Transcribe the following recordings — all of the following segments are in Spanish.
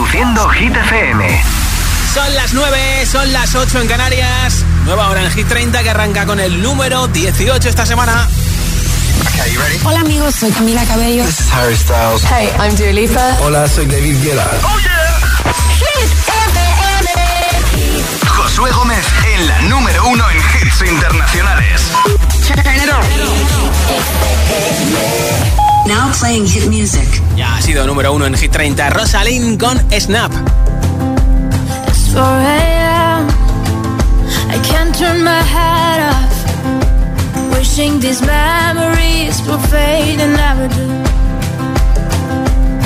Reproduciendo Hit FM. Son las 9, son las 8 en Canarias. Nueva hora en Hit 30 que arranca con el número 18 esta semana. Okay, you ready? Hola amigos, soy Camila Cabello. This is Harry Styles. Hey, I'm Dua Lipa. Hola, soy David Guetta. ¡Oh, yeah! Hit FM. Josué Gómez en la número uno en hits internacionales. Now playing hit music. Ya ha sido número uno en Hit 30. Rosalind con Snap. It's 4 a.m. I can't turn my head off. Wishing these memories will fade and never do.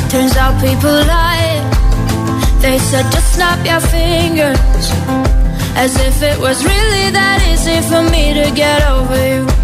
Turns out people lie. They said just snap your fingers. As if it was really that easy for me to get over you.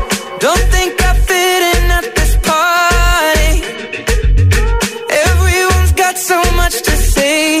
Don't think I fit in at this party. Everyone's got so much to say.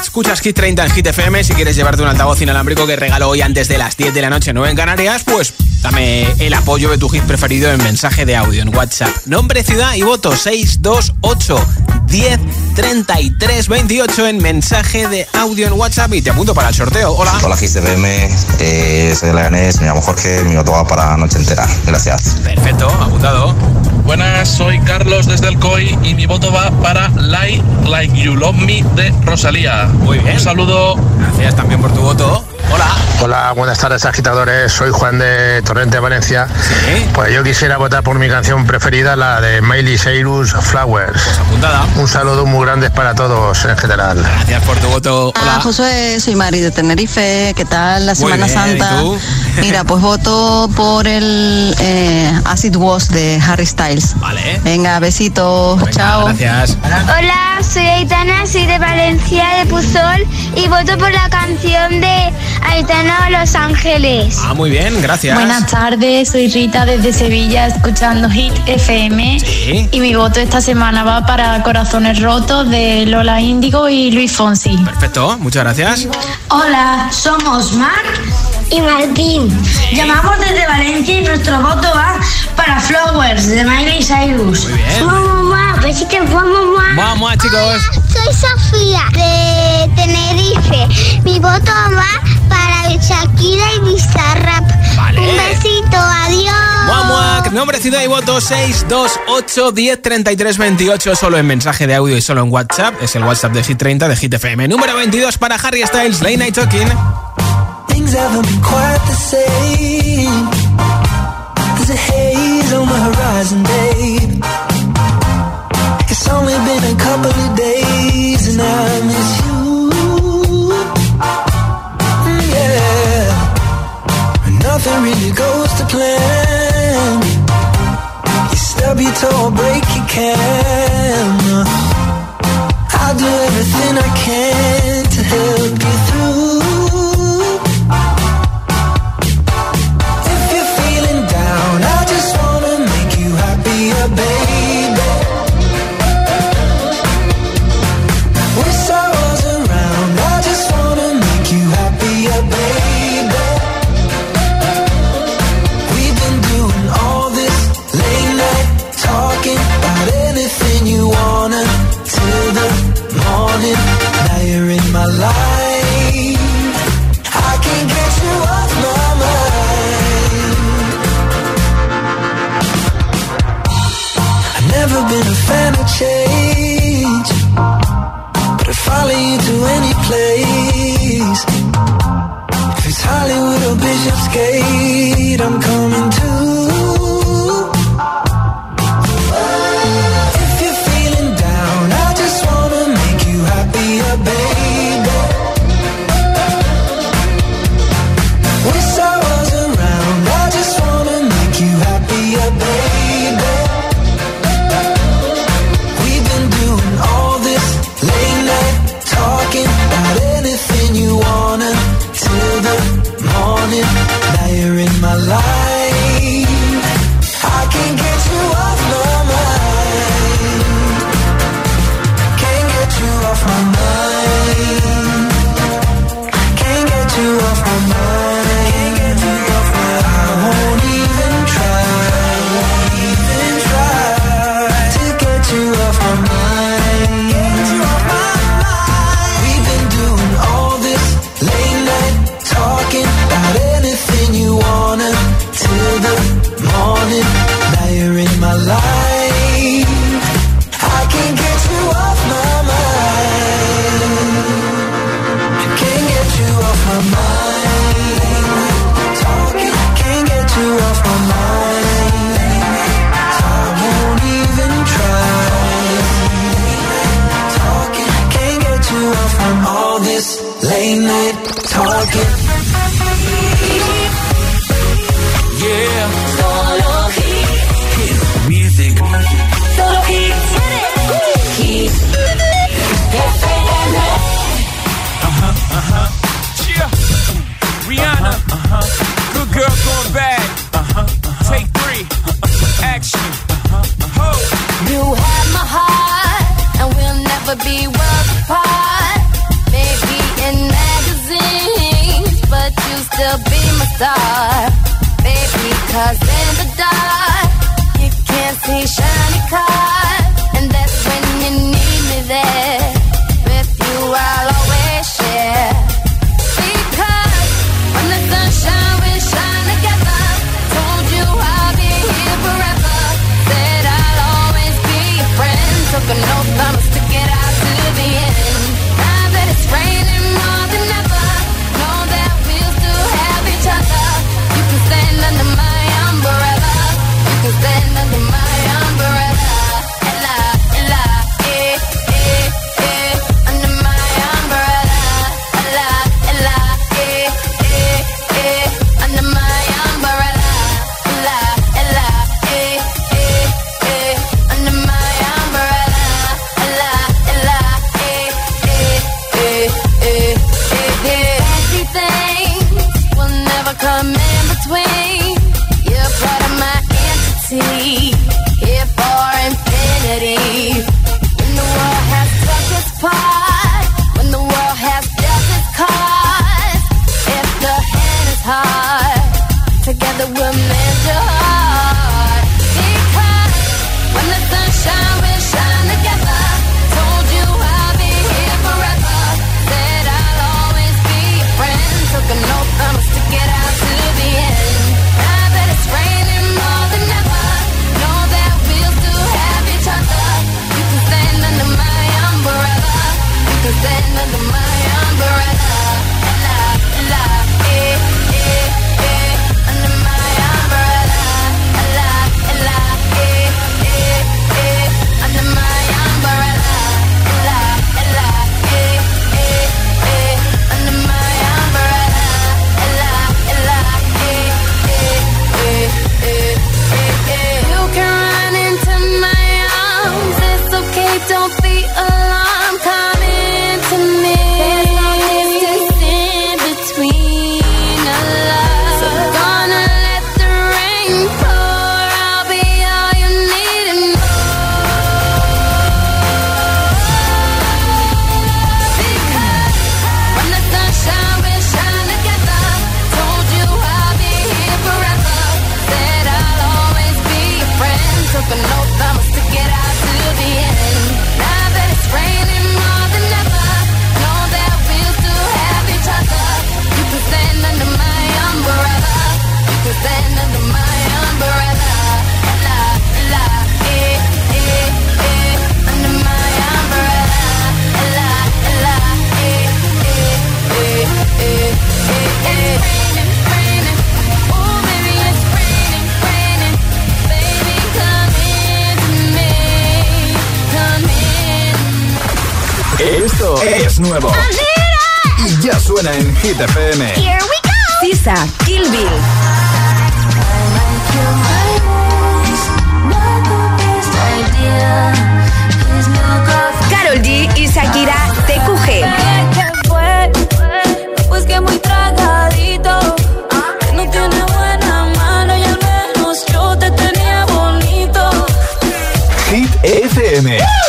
Escuchas Hit 30 en Hit FM. Si quieres llevarte un altavoz inalámbrico que regalo hoy antes de las 10 de la noche, 9 en Canarias, pues dame el apoyo de tu hit preferido en mensaje de audio en WhatsApp. Nombre, ciudad y voto 628 10 33 28 en mensaje de audio en WhatsApp y te apunto para el sorteo. Hola. Hola GCBM, eh, soy Leganés, me llamo Jorge, mi voto va para noche entera. Gracias. Perfecto, apuntado. Buenas, soy Carlos desde el COI y mi voto va para Like Like You Love Me de Rosalía. Muy bien. Un saludo. Gracias también por tu voto. Hola. Hola, buenas tardes agitadores, soy Juan de Torrente, Valencia. Sí. Pues yo quisiera votar por mi canción preferida, la de Miley Cyrus, Flowers. Pues apuntada. Un saludo muy grande para todos en general. Gracias por tu voto. Hola. Hola Josué, soy Mari de Tenerife. ¿Qué tal la Muy Semana bien, Santa? ¿y tú? Mira, pues voto por el eh, Acid Was de Harry Styles. Vale. Venga, besitos. Venga, Chao. Gracias. Hola, soy Aitana, soy de Valencia, de Puzol y voto por la canción de Aitana Los Ángeles. Ah, muy bien, gracias. Buenas tardes, soy Rita desde Sevilla escuchando Hit FM Sí. y mi voto esta semana va para Corazones Rotos de Lola Índigo y Luis Fonsi. Perfecto, muchas gracias. Hola, somos Marc Y Martín. Llamamos desde Valencia y nuestro voto va para Flowers de Miley Cyrus. Muy bien. Mamá, besitos, mamá. Vamos, chicos. Soy Sofía de Tenerife. Mi voto va para Shakira y Bizarrap. Vale. Un besito, adiós. Muamuac, nombre, ciudad y voto 628 10 33 28 solo en mensaje de audio y solo en WhatsApp. Es el WhatsApp de Hit 30 de Hit FM. Número 22 para Harry Styles, Late Night Talking. Things haven't been quite the same. There's a haze on the horizon, babe. It's only been a couple of days and I miss you. Yeah. Nothing really goes to plan. You stub your toe, break your can. I'll do everything I can Hollywood or Bishopsgate, I'm coming be worlds apart, maybe in magazines, but you still be my star, baby. Cause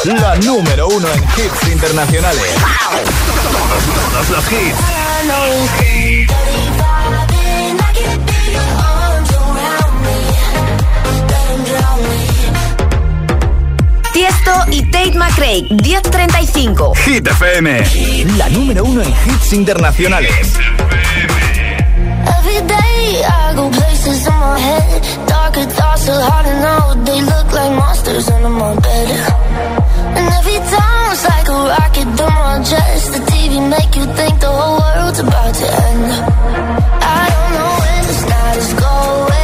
la número uno en hits internacionales. Todos, los hits. Tiesto y Tate McRae, 1035. Hit FM, la número uno en hits internacionales. Every day I go places in my head. Darker thoughts are hard to know. They look like monsters under my bed. steady times like a rocket through my chest. The TV make you think the whole world's about to end. I don't know when this night is going.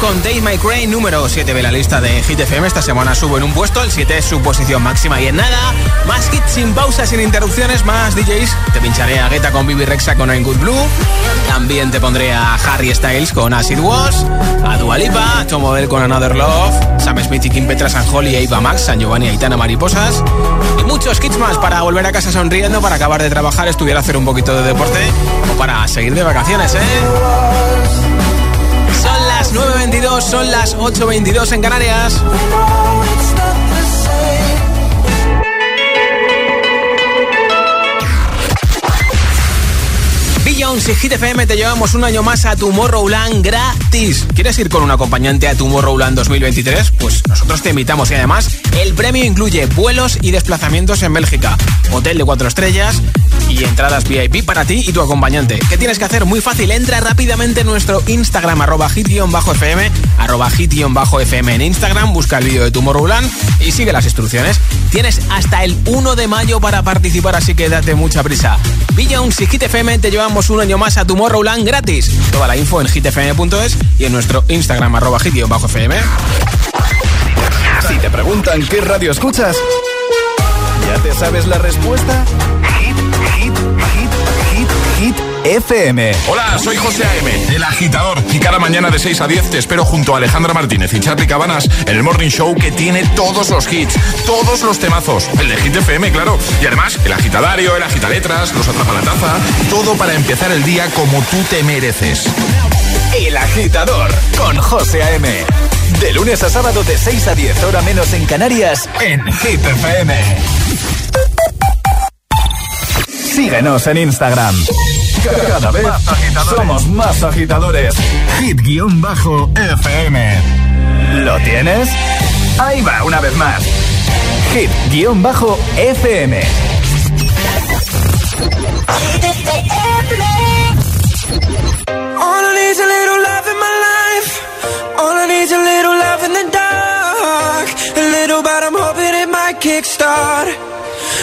Con Dave My Crane, número 7 de la lista de Hit FM. Esta semana subo en un puesto, el 7 es su posición máxima. Y en nada, más hits sin pausas, sin interrupciones, más DJs. Te pincharé a Guetta con Bibi Rexa con I'm Good Blue. También te pondré a Harry Styles con Acid Wash, a Dua Lipa, a Tom Odell con Another Love, Sam Smith y Kim Petra, San Holly, Eva Max, San Giovanni, Aitana Mariposas. Y muchos kits más para volver a casa sonriendo, para acabar de trabajar, estudiar, hacer un poquito de deporte o para seguir de vacaciones, ¿eh? Son las 9.22, son las 8.22 en Canarias. Beyoncé Hit FM te llevamos un año más a Tomorrowland gratis. ¿Quieres ir con un acompañante a Tomorrowland 2023? Pues nosotros te invitamos y además el premio incluye vuelos y desplazamientos en Bélgica, hotel de cuatro estrellas y entradas VIP para ti y tu acompañante. ¿Qué tienes que hacer? Muy fácil, entra rápidamente en nuestro Instagram, arroba hit-fm, arroba hit-fm en Instagram, busca el vídeo de Tomorrowland y sigue las instrucciones. Tienes hasta el 1 de mayo para participar, así que date mucha prisa. Beyoncé Hit FM te llevamos un año más a Tomorrowland gratis. Toda la info en hitfm.es y en nuestro Instagram, arroba hit-fm. Si te preguntan qué radio escuchas, ¿ya te sabes la respuesta? Hit, hit, hit, hit, hit FM. Hola, soy José A.M., el agitador. Y cada mañana de 6 a 10 te espero junto a Alejandra Martínez y Charlie Cabanas en el Morning Show que tiene todos los hits, todos los temazos. El de Hit FM, claro. Y además, el agitadario, el agitaletras, los atrapalataza. Todo para empezar el día como tú te mereces. El agitador con José A.M. De lunes a sábado de 6 a 10, hora menos en Canarias, en Hit FM. Síguenos en Instagram. Cada vez somos más agitadores. Hit-FM. ¿Lo tienes? Ahí va, una vez más. Hit-FM. All I need is a little love. All I need a little love in the dark. A little, but I'm hoping it might kickstart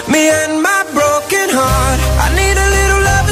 me and my broken heart. I need a little love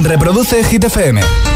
Reproduce Hit.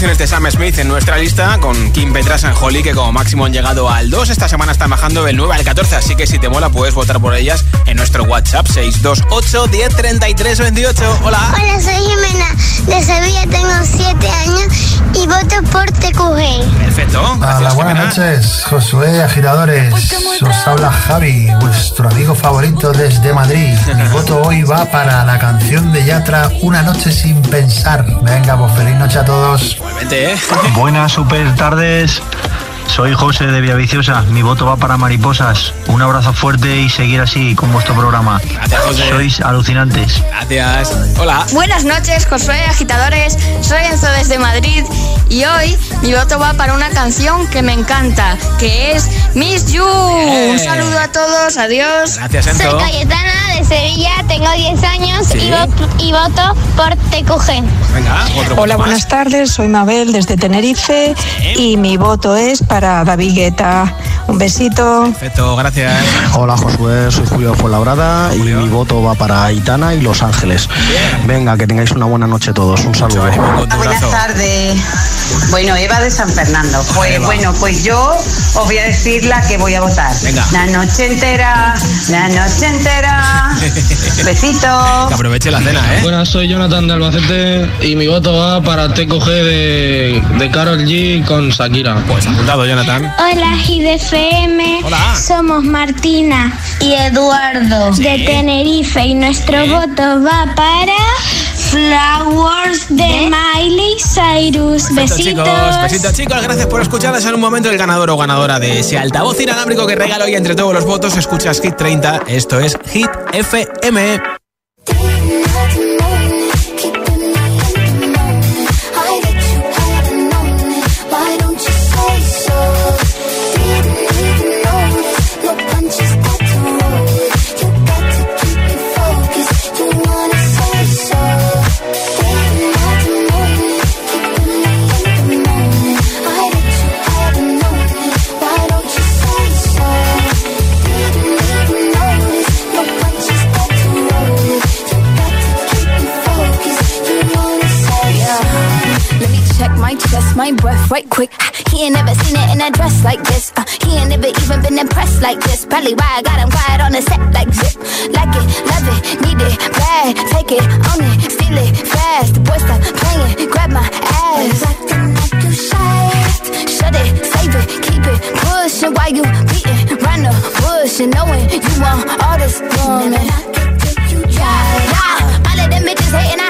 Canciones de Sam Smith en nuestra lista, con Kim Petras y Holly, que como máximo han llegado al 2. Esta semana están bajando del 9 al 14, así que si te mola, puedes votar por ellas en nuestro WhatsApp 628 1033 28. Hola. Hola, soy Jimena de Sevilla, tengo 7 años y voto por TQG. Perfecto. Hola, buenas noches, Josué, agitadores. Os habla Javi, vuestro amigo favorito desde Madrid. Mi voto hoy va para la canción de Yatra, Una noche sin pensar. Venga, pues feliz noche a todos. Igualmente, ¿eh? Buenas super tardes. Soy José de Villaviciosa. Mi voto va para Mariposas. Un abrazo fuerte y seguir así con vuestro programa. Gracias, José. Sois alucinantes. Gracias. Hola. Buenas noches, Josué, agitadores. Soy Enzo desde Madrid y hoy mi voto va para una canción que me encanta, que es Miss You. Bien. Un saludo a todos, adiós. Gracias, Soy Enzo. Cayetana de Sevilla, tengo 10 años Sí. y, vo- y voto por TQG. Venga, otro Hola, más. buenas tardes. Soy Mabel desde Tenerife y mi voto es para David Guetta. Un besito. Perfecto, gracias. Hola Josué, soy Julio Fuenlabrada y mi voto va para Aitana y Los Ángeles. Venga, que tengáis una buena noche todos. Un saludo. Buenas tardes. Bueno, Eva de San Fernando. Pues Eva. bueno, pues yo os voy a decir la que voy a votar. Venga. La noche entera, la noche entera. Besito. Que aproveche la cena, ¿eh? Buenas, soy Jonathan de Albacete y mi voto va para TQG de, de Carol G con Shakira. Pues apuntado, Jonathan. Hola, GDFM. Hola. Somos Martina y Eduardo de Tenerife y nuestro voto va para Flowers de Miley Cyrus. Perfecto, Besitos. chicos. Besitos, chicos. Gracias por escucharlas. En un momento el ganador o ganadora de ese altavoz inalámbrico que regalo y entre todos los votos escuchas Hit 30. Esto es Hit FM. Right quick. He ain't never seen it in a dress like this. Uh, he ain't never even been impressed like this. Probably why I got him quiet on the set like zip. Like it, love it, need it, bad. Take it, own it, steal it, fast. The boy stop playing, grab my ass. Acting like you shy. Shut it, save it, keep it pushing while you beating round the bush and knowing you want all this woman. Yeah, yeah. All of them bitches hating, I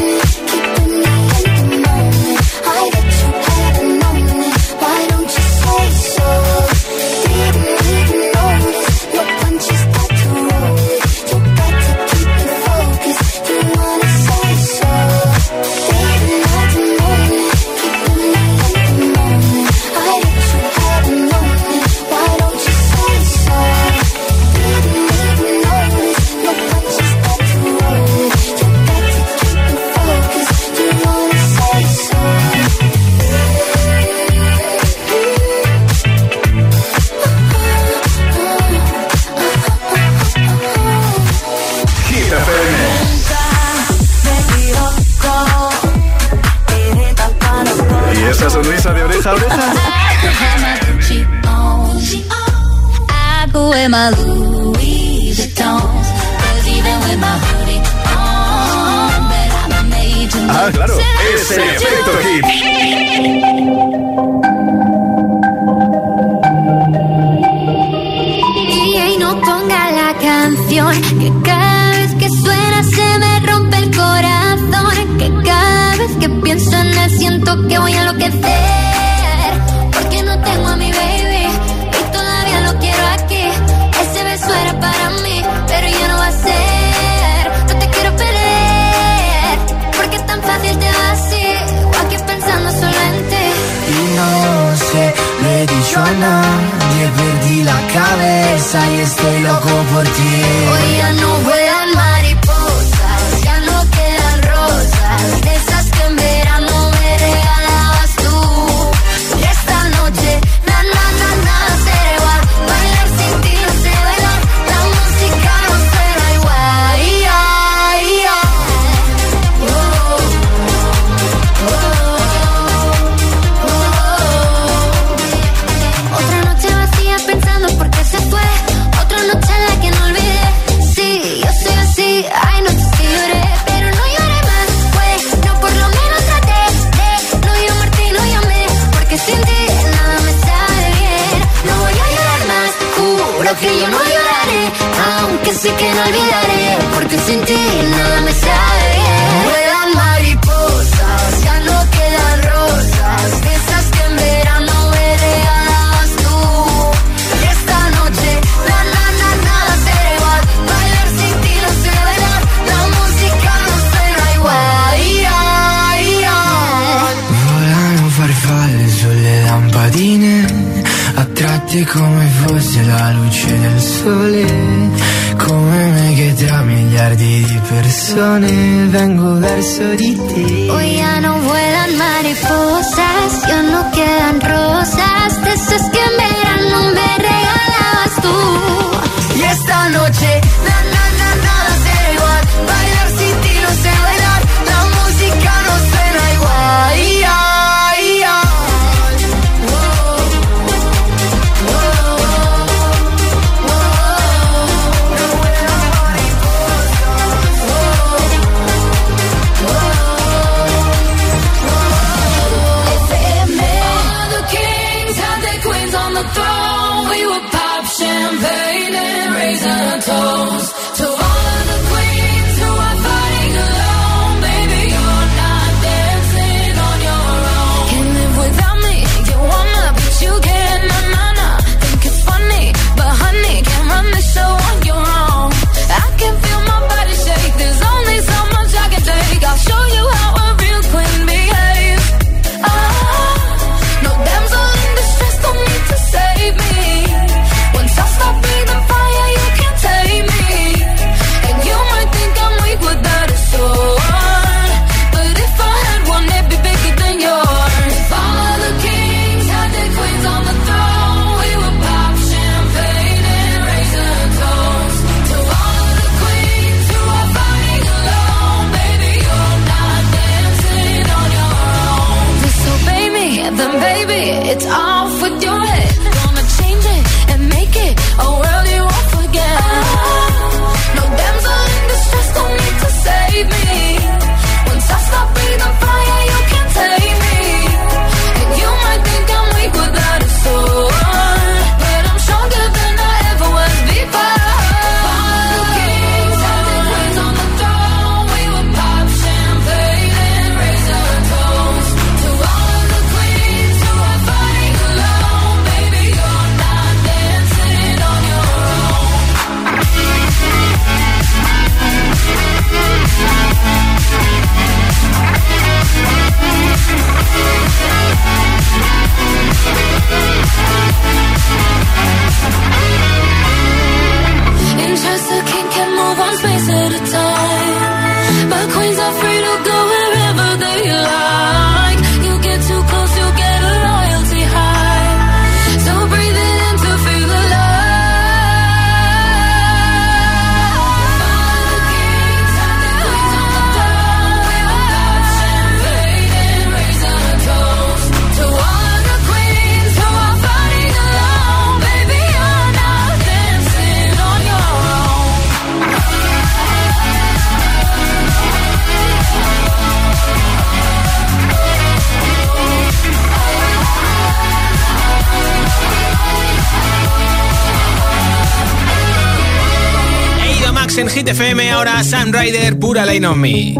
En Hit FM, ahora Sam Pura Lane on Me.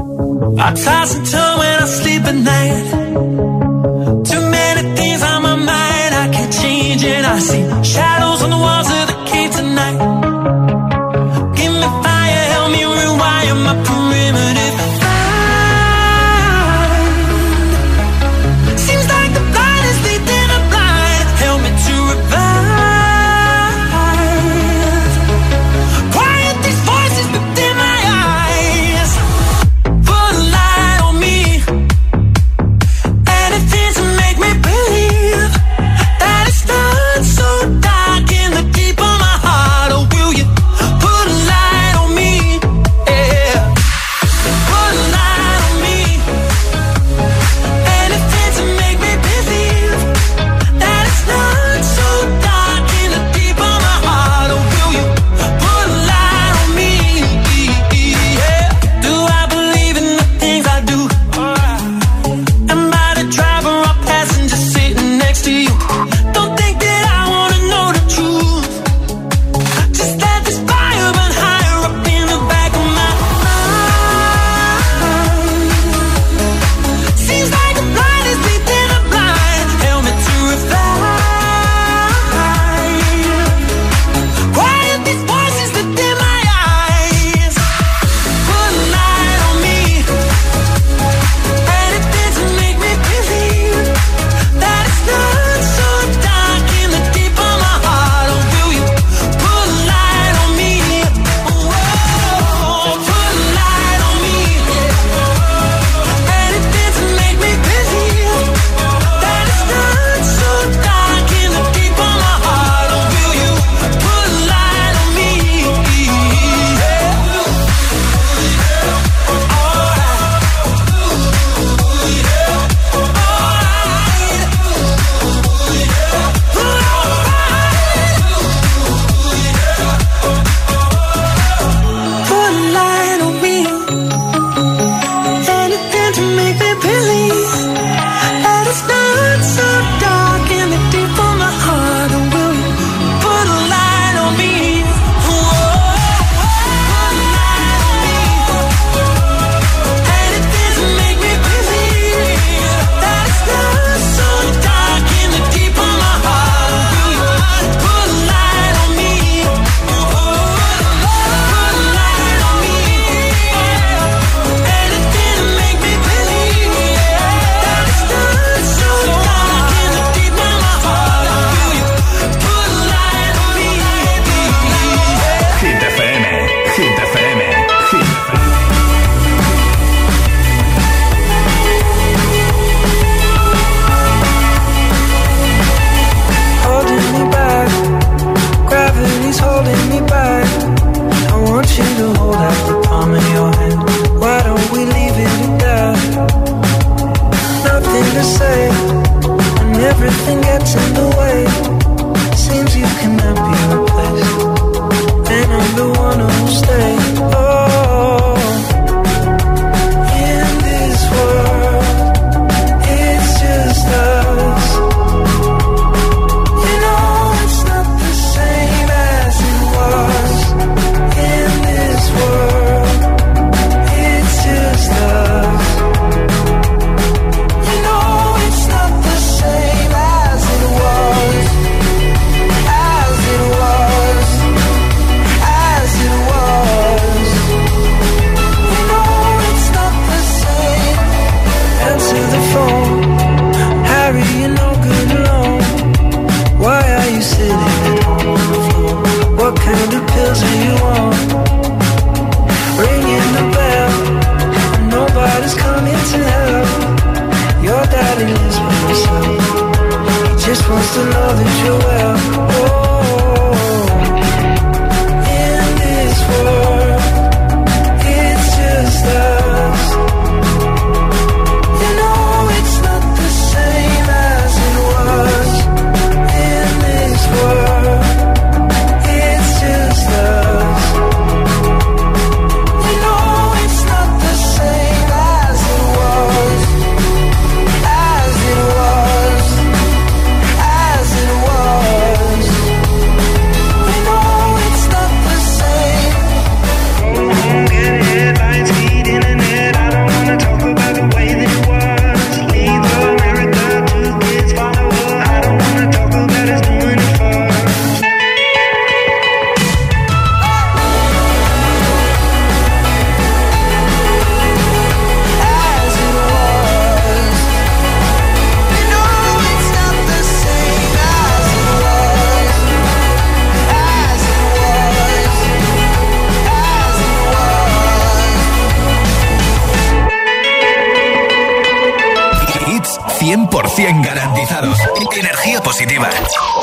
I when I sleep at night. Too many things I change. I see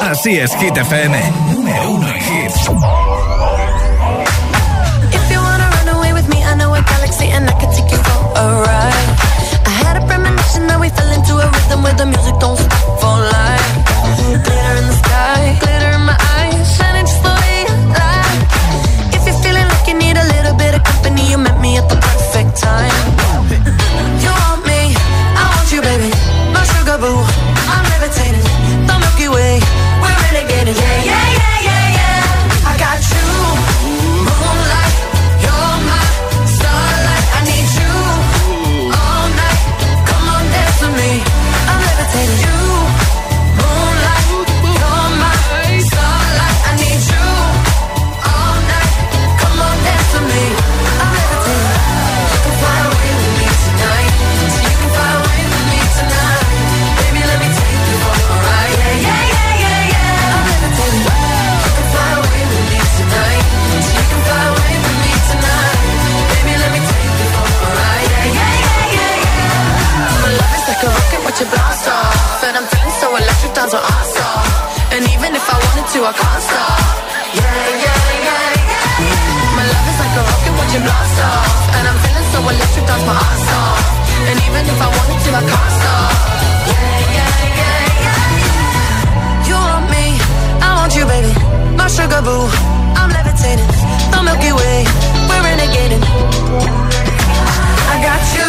Así es, Hit FM. Número uno en hits. If you wanna run away with me, I know a galaxy and I can take you for a ride. I had a premonition that we fell into a rhythm where the music don't stop for life. Glitter in the sky, glitter in my eyes, shining just the way like. If you're feeling like you need a little bit of company, you met me at the perfect time. Getting, yeah, yeah, yeah, electric, dance on awesome And even if I wanted to, I can't stop. Yeah, yeah, yeah, yeah. My love is like a rocket, watch it blast off. And I'm feeling so electric, dance my ass off And even if I wanted to, I can't stop. Yeah, yeah, yeah, yeah. You want me, I want you, baby. My sugar boo, I'm levitating. The Milky Way, we're renegading. I got you,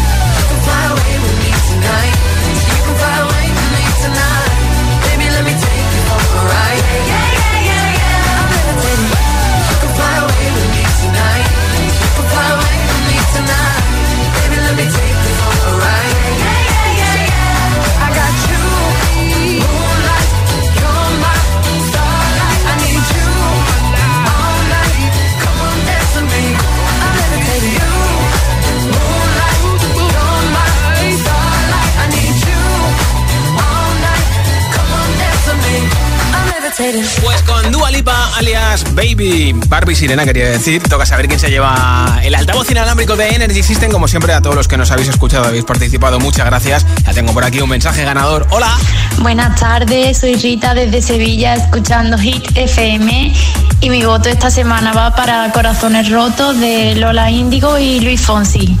Baby Barbie Sirena, quería decir, toca saber quién se lleva el altavoz inalámbrico de Energy System. Como siempre, a todos los que nos habéis escuchado, habéis participado, muchas gracias. Ya tengo por aquí un mensaje ganador. Hola. Buenas tardes, soy Rita desde Sevilla, escuchando Hit FM. Y mi voto esta semana va para Corazones Rotos de Lola Índigo y Luis Fonsi.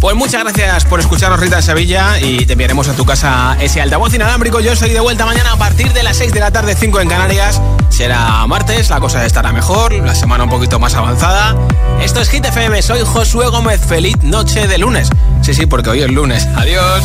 Pues muchas gracias por escucharnos, Rita en Sevilla, y te enviaremos a tu casa ese altavoz inalámbrico. Yo soy de vuelta mañana a partir de las 6 de la tarde, 5 en Canarias. Será martes, la cosa estará mejor, la semana un poquito más avanzada. Esto es Hit FM, soy Josué Gómez. Feliz noche de lunes. Sí, sí, porque hoy es lunes. Adiós.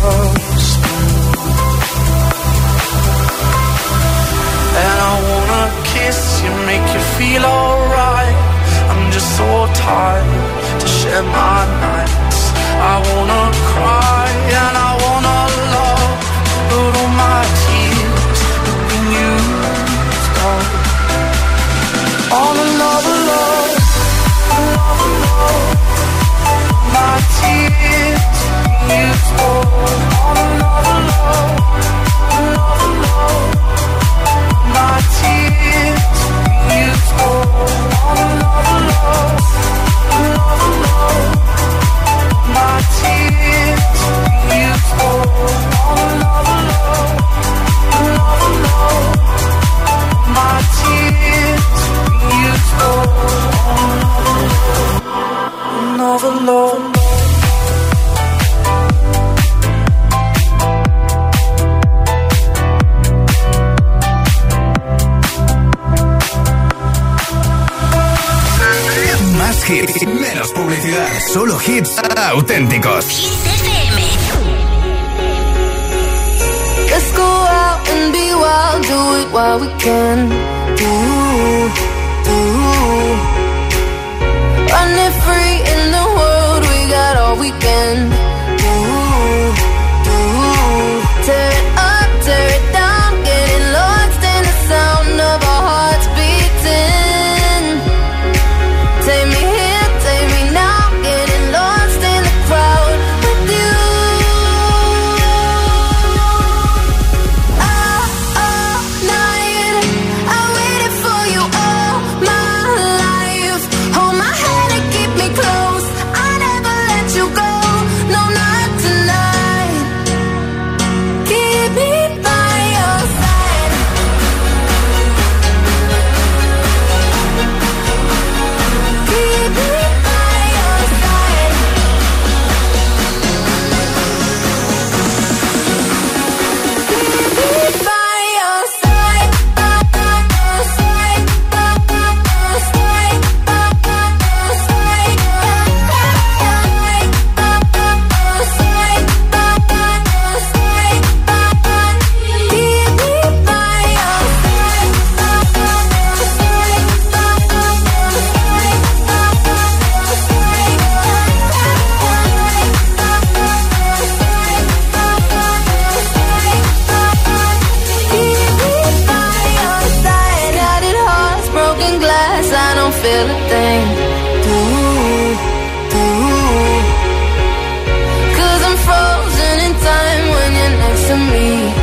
feel alright. I'm just so tired to share my nights. I wanna cry and I Más hits, menos publicidad, solo hits auténticos. Let's go out and be wild, do it while we can. Ooh. weekend. feel a thing. Do, do. Cause I'm frozen in time when you're next to me.